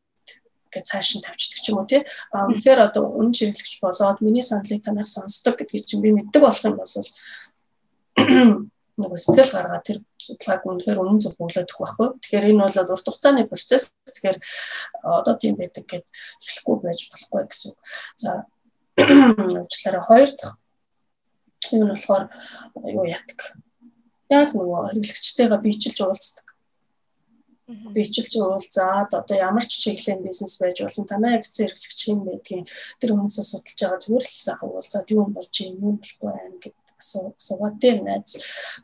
гэж цааш нь тавьчихдаг ч юм уу тий. А үнэхээр одоо үнэн чиглэгч болоод миний саналыг танах сонсдог гэдгийг чинь би мэддэг болох юм бол нөгөө сэтгэл гаргаа тэр судалгааг үнэхээр үнэн зөв бөглөдөх байхгүй. Тэгэхээр энэ бол урт хугацааны процесс. Тэгэхээр одоо тийм байдаг гэд эхлэхгүй байж болохгүй гэсэн. За уучлаарай хоёр дахь юм нь болохоор юу ятг. Яг нөгөө хэрэглэгчтэйгээ биечилж уулздаг бичилж уулзаад одоо ямар ч чиглэлийн бизнес байж болно танаа яг зэрэглэгч юм байдгийн тэр хүмүүсээ судалж байгаа зүгээр л сайхан уулзаад юу болж юм юу болохгүй байх гэд асуугаад тийм найз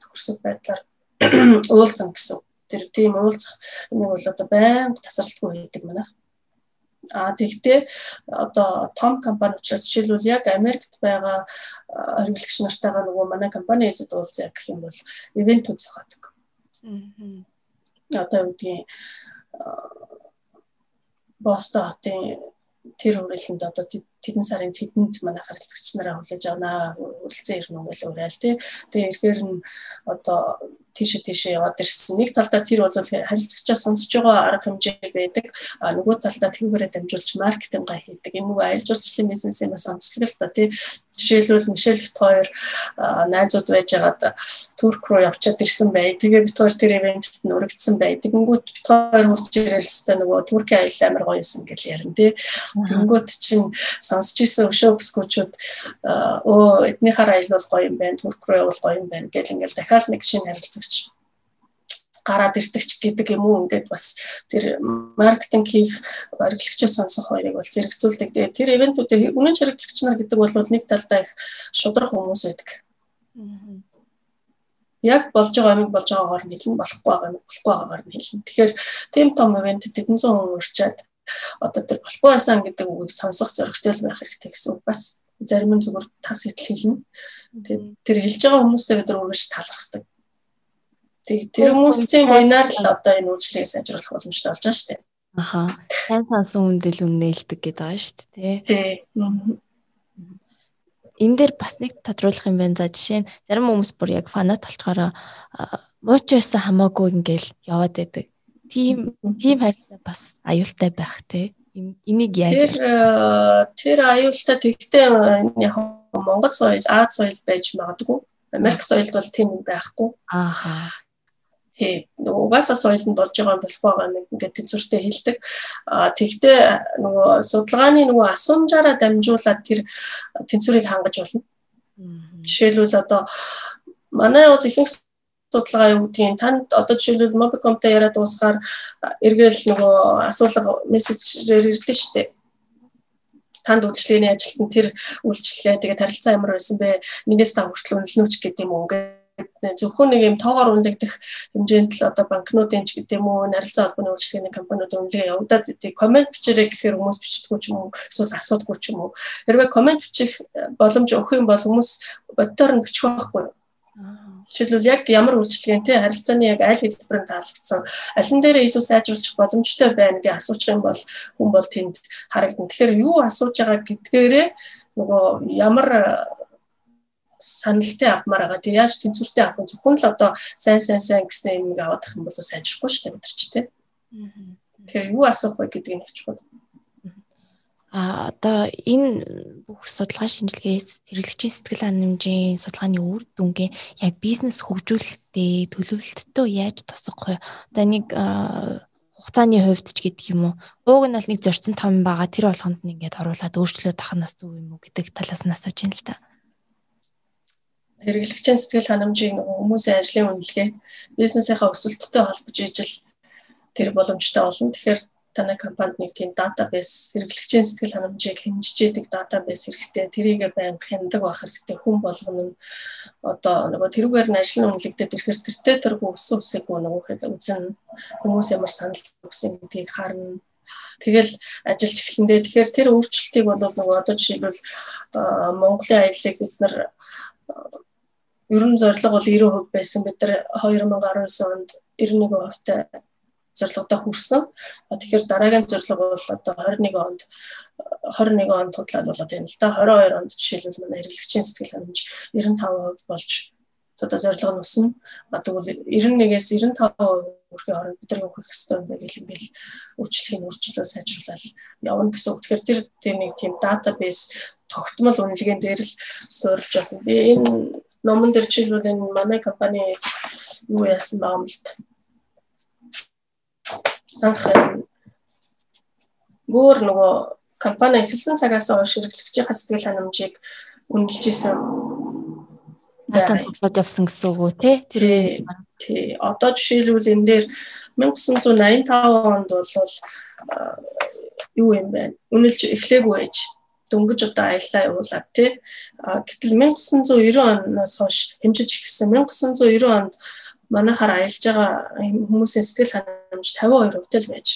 төгсөг байдлаар [clears throat] уулзсан гэсэн. Тэр тийм уулзах нэг бол одоо байнга тасралтгүй хийдэг манайх. А тэгтээ одоо том компани учраас жишээлбэл яг Америкт байгаа хэрэглэгч нартайгаа нөгөө манай компани эзэд уулзъя гэх юм бол ивентүүд зохиодог. Аа одоо юу гэдгийг Бостон хотын тэр хүрээлэнд одоо тэдэн сарын тэдэнд манай харилцагч нараа хүлээж авнаа хүрэлцэн ирнэ гэж уриал тий. Тэгээ ирэхээр нь одоо тийшээ тийшээ яваад ирсэн. Нэг талдаа тэр бол харилцагчаа сонсож байгаа арга хэмжээ байдаг. А нөгөө талдаа тэрүүгээрээ дамжуулж маркетингаа хийдэг. Энэ нөгөө аялал жуулчлалын бизнесийн бас онцлог л та тий. Жишээлбэл Мишель Бит хоёр найзууд байж байгаад Турк руу явчаад ирсэн бай. Тэгээ бит хоёр тэр ивентэд нь урагдсан бай. Тэгэнгүүт бит хоёр хурж ирэл өстой нөгөө Туркийн аялал амар гоё юусэн гэж ярина тий. Тэгэнгүүт чинь сонсч исэн өшөө бүсгүүчүүд өө эднийхээ аялал гоё юм байна. Турк руу явал гоё юм байна гэл ингээл дахиад нэг шинэ харилцагч гараад ирдэгч гэдэг юм уу ингээд бас тэр маркетинг хийх хэрэглэгчээс сонсох хоёрыг бол зэрэгцүүлдэг. Тэгээ тэр ивентүүдээр үнэн хэрэглэгч нар гэдэг бол нэг талдаа их шудрах хүмүүс байдаг. Яг болж байгаа юм болж байгаагаар хэлнэ болохгүй байгаа юм болохгүй байгаагаар хэлнэ. Тэгэхээр тийм том ивент тэдэн зуун хүн урчаад одоо тэр болохгүй байсан гэдэг үгийг сонсох зоригтой байх хэрэгтэй гэсэн үг бас зарим нь зүгээр тас идэл хэлнэ. Тэгээд тэр хэлж байгаа хүмүүстэй бид нар үргэлж талархдаг. Тэг тэр хүмүүсийн вебинар л одоо энэ үйлчлэгийг сайжруулах боломжтой болж байгаа шүү дээ. Аха. Сайн сансан үндэл үнэлдэг гэдэг байгаа шүү дээ. Тий. Энэ дээр бас нэг тодруулах юм байна. За жишээ нь зарим хүмүүс бүр яг фанат болчоороо мууч байсан хамаагүй ингээл яваад байдаг. Тийм тийм харилцаа бас аюултай байх те. Энийг яаж Тэр тэр аюултай тэгтээ яг Монгол соёл, Аз соёл байж магадгүй. Америк соёлд бол тийм байхгүй. Ааха тий угаасаа соёлд болж байгаа болох байгаа нэг ингээд тэнцвэртэй хэлдэг. А тэгтээ нөгөө судалгааны нөгөө асуумжаараа дамжуулаад тэр тэнцвэрийг хангаж болно. Жишээлбэл одоо манай бол ихэнх судалгаа юу гэдгийг танд одоо жишээлбэл Mobicom-тай яриад дуусгаар эргээл нөгөө асуулга мессежээр ирдэ штэ танд үйлчлэгээний ажилтан тэр үйлчлэлээ тэгээд харилцаа ямар байсан бэ? Нэгээс та хүртэл үнэлнүүч гэдэг юм уу? Зөвхөн нэг юм тоогоор үнэлэгдэх хэмжээнд л одоо банкнуудын ч гэдэг юм уу нарилцаа холбооны үйлчлэгээний компаниуд үнэлгээ явагдаад идэг. Комент бичээрэй гэхээр хүмүүс бичдэггүй ч юм уу эсвэл асуудаггүй ч юм уу. Хэрвээ комент бичих боломж өгөх юм бол хүмүүс боддоор нь бичих байхгүй. Жишээлбэл яг ямар үйлчлэгээ те харилцааны яг аль хэлбэрээр таалагдсан аль нь дээрээ илүү сайжруулах боломжтой байна гэж асуучих юм бол хүн бол тэнд харагдана. Тэгэхээр юу асууж байгаа гэдгээрээ нөгөө ямар саналтай авмаар байгаа. Тэг яаж тэнцвэртэй авах вэ? Зөвхөн л одоо сайн сайн сайн гэсэн юм аваад ах юм бол сайжрахгүй шүү дээ бид нар ч тийм. Тэгэхээр юу асуух вэ гэдгийг нэг чухал. А одоо энэ бүх судалгаа шинжилгээс хэрэглэгчийн сэтгэл ханамжийн судалгааны үр дүнгээ яг бизнес хөгжүүлэлтээ төлөвлөлтөд яаж тусах вэ? Одоо нэг хугацааны хувьд ч гэдэг юм уу. Ууг нь бол нэг зорьсон том байгаа тэр болгонд нь ингээд оруулаад өөрчлөлт авах нь зөв юм уу гэдэг талаас нь асууж байна л да хэрэглэгчийн сэтгэл ханамжийг хүмүүсийн ажлын үнэлгээ бизнесийнхаа өсөлттэй холбож ижил тэр боломжтой болно. Тэгэхээр танай компанид нэг тийм датабейс хэрэглэгчийн сэтгэл ханамжийг хэмжиж яадаг датабейс хэрэгтэй. Тэрийг байнга хяндаг байх хэрэгтэй. Хүн болгоно нь одоо нөгөө тэрүүгээр нь ажил нь үнэлэгдээд ирэхээр тэртээ тэргүй өсөн үсээгүй нөгөөхийг үзэн хүмүүс ямар санал өгсөн гэдгийг харна. Тэгэл ажиллаж эхлэндээ тэгэхээр тэр өөрчлөлтийг бол нөгөө одоо жишээлбэл Монголын аяллыг бид нар ер нь зорилго бол 90% байсан. Бид нар 2019 онд 91%-тай зорилгодоо хүрсэн. Тэгэхээр дараагийн зорилго бол одоо 21 онд 21 онд худлаад болоод байна л да. 22 онд жишээлбэл манай хэрэглэгчийн сэтгэл ханамж 95% болж одоо зорилго нь өснө. Тэгвэл 91-ээс 95% үрхийн хооронд бид нар юу хийх ёстой юм бэ гэх юм бэл өөрчлөхийн өөрчлөлөө сайжруулаад явна гэсэн үг. Тэгэхээр тэр тэр нэг тийм database тогтмол үнэлгээнд дээр л суурилж байна. Би энэ номон дээр жишээлбэл энэ манай компани юу яасан байгаа юм л та. Анх бүр нөгөө компани эхэлсэн цагаас хойш хэрэглэгчийн сэтгэл ханамжийг үнэлж исэн. Надад болоод явсан гэсэн үг үү те тэр тий одоо жишээлбэл энэ дээр 1985 онд бол юу юм бэ? Үнэлж эхлээгүй байж дөнгөж одоо аяллаа явуулаад тий гэтэл 1990 оноос хойш хэмжиж ихсэн 1990 онд манайхаар аялж байгаа хүмүүсийн сэтгэл ханамж 52% л байж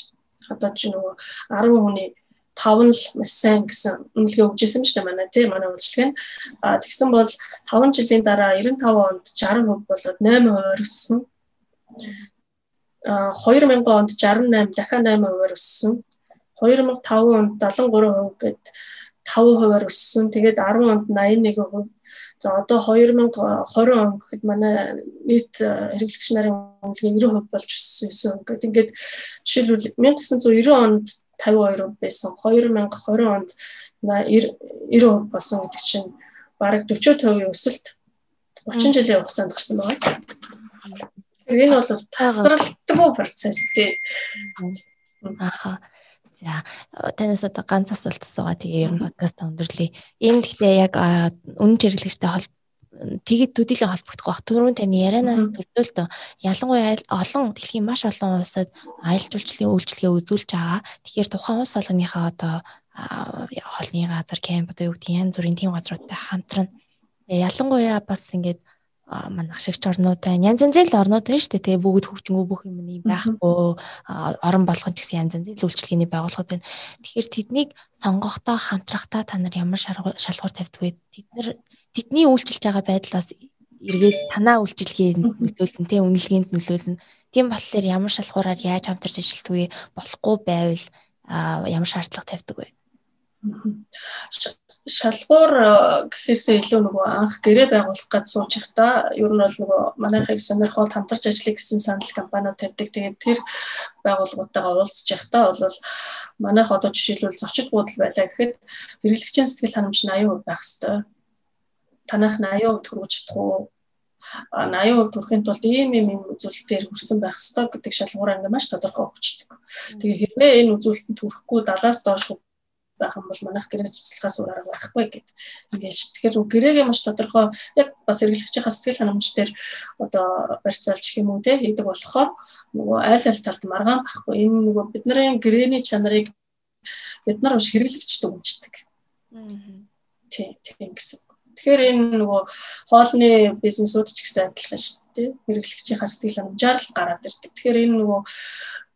одоо чи нөгөө 10 хүний 5 л маш сайн гэсэн үнэлгээ өгч ирсэн шүү дээ манай тий манай үйлчлэг нь. А тэгсэн бол 5 жилийн дараа 95 онд 60% болоод 8% өссөн. А 2000 онд 68 дахиад 8% өссөн. 2005 онд 73% гээд 5%-аар өссөн. Тэгээд 10 онд 81%. За одоо 2020 он гэхэд манай нийт хэрэглэгч нарын үнэлгээ 90% болж өссөн. Ингээд ингээд жишээлбэл 1990 онд 52% байсан. 2020 онд 90% болсон гэдэг чинь бараг 40% өсөлт 30 жилийн хугацаанд гарсан байгаа. Энэ бол тасралтгүй процесс тий. Аха. За танаас одоо ганц асуулт асуугаа тэгээ ер нь подкаст өндөрлөе. Энэ гэхдээ яг үнэн хэрэглэгчтэй холбоо тэгэд төдийлөн холбогдох бах. Түрүүн таны ярианаас төрөлтөө ялангуяа олон дэлхийн маш олон улсад аялал жуулчлалын үйлчлэгээ үзүүлж байгаа. Тэгэхээр тухайн улс болгоныхаа одоо холны газар кемп одоо юу гэдэг янз бүрийн тийм газруудтай хамтран ялангуяа бас ингээд манах шигч орнууд байна. Янз янзын л орнууд байна шүү дээ. Тэгээ бүгд хөгжингөө бүх юм юм байхгүй. Орон болгон ч гэсэн янз янзын үйлчлэгээний байгууллагууд байна. Тэгэхээр тэднийг сонгохдоо хамтрахтаа та нар ямар шалгуур тавьдаг вэ? Тэд нар тэдний үйлчилж байгаа байдлаас эргээд танаа үйлчилгээнд нөлөөлнө те үнэлгээнд нөлөөлнө. Тийм болохоор ямар шалгуураар яаж хамтарч ажилладаг вэ? Болохгүй байвал ямар шаардлага тавьдаг вэ? Шалгуур гэхээсээ илүү нөгөө анх гэрээ байгуулах гэж сууж байхдаа ер нь бол нөгөө манайхыг сонирхоод хамтарч ажиллая гэсэн санал компаниуд тавьдаг. Тэгээд тэр байгууллагуудтайгаа уулзж байхдаа бол манайх одоо жишээлбэл зочид буудал байлаа гэхэд хэрэглэгчийн сэтгэл ханамж 80% байх хэвээр танах 80% төрүүлж чадах уу 80% төрөхийн тулд ийм ийм ийм үзүүлэлтээр хүрсэн байх ёстой гэдэг шалгуураа ингээ маш тодорхой өгчдөг. Тэгээ хэрвээ энэ үзүүлэлтэнд хүрэхгүй 70-аас доош байх юм бол манайх гэрээ цуцлахаас өөр арга байхгүй гэд ингээд тэгэхээр гэрээгээ маш тодорхой яг бас эргэлэгчийн сэтгэл ханамж дээр одоо барьцаалж гэх юм уу те хийдэг болохоор нөгөө айл айл талд маргаан байхгүй энэ нөгөө бидний гэрээний чанарыг бид нар маш хэрэглэгчд өгчдөг. Тийм тийм гэсэн. Тэгэхээр энэ нөгөө хоолны бизнесүүд ч гэсэн адилхан шүү дээ. Хэрэглэгчийн сэтгэл ханамжаар л гараад ирдэг. Тэгэхээр энэ нөгөө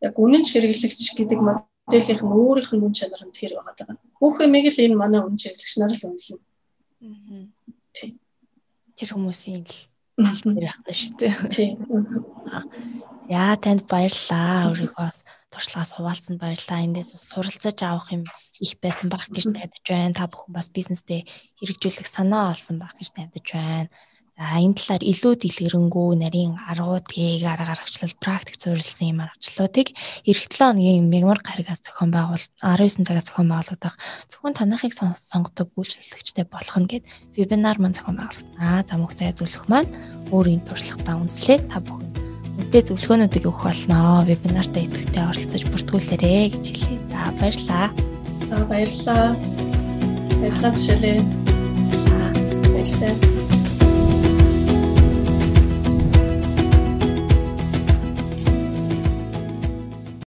яг үнэн ч хэрэглэгч гэдэг моделийнх нь өөрийнх нь үн чанар нь тэр байгаа даа. Бүх юмыг л энэ манай үнэн хэрэглэгч нар л үнэлнэ. Тийм. Тэр хүмүүсийн л [laughs] хэлбэр байна шүү дээ. Тийм. Яа танд баярлалаа. Өөрийгөө туршлагаас хуваалцсанд баярлалаа. Эндээс суралцаж авах юм их байсан байх гэж найдаж байна. Та бүхэн бас бизнесдээ хэрэгжүүлэх санаа олсон байх гэж найдаж байна. За энэ талаар илүү дэлгэрэнгүй нарийн аргуудыг арга гаргачлал практик суурилсан юм аргачлалуудыг эх 7 өдрийн мегмар гарагаас зохион байгуул 19 цагаас зохион байгуулагдах зөвхөн танахыг сонгодог үйлчлэгчтэй болох нь гэд вебинар маань зохион байгуулагдана. За мөх зай зөвлөх маань өөрийн туршлагатаа үндэслээд та бүхэн үдээ зөвлөгөөнүүдийг өгөх болно. Вебинартаа идэвхтэй оролцож бүртгүүлээрэй гэж хэлье. За баярлалаа. За баярлалаа. Баярлалаа бишэлээ. Баярлалаа.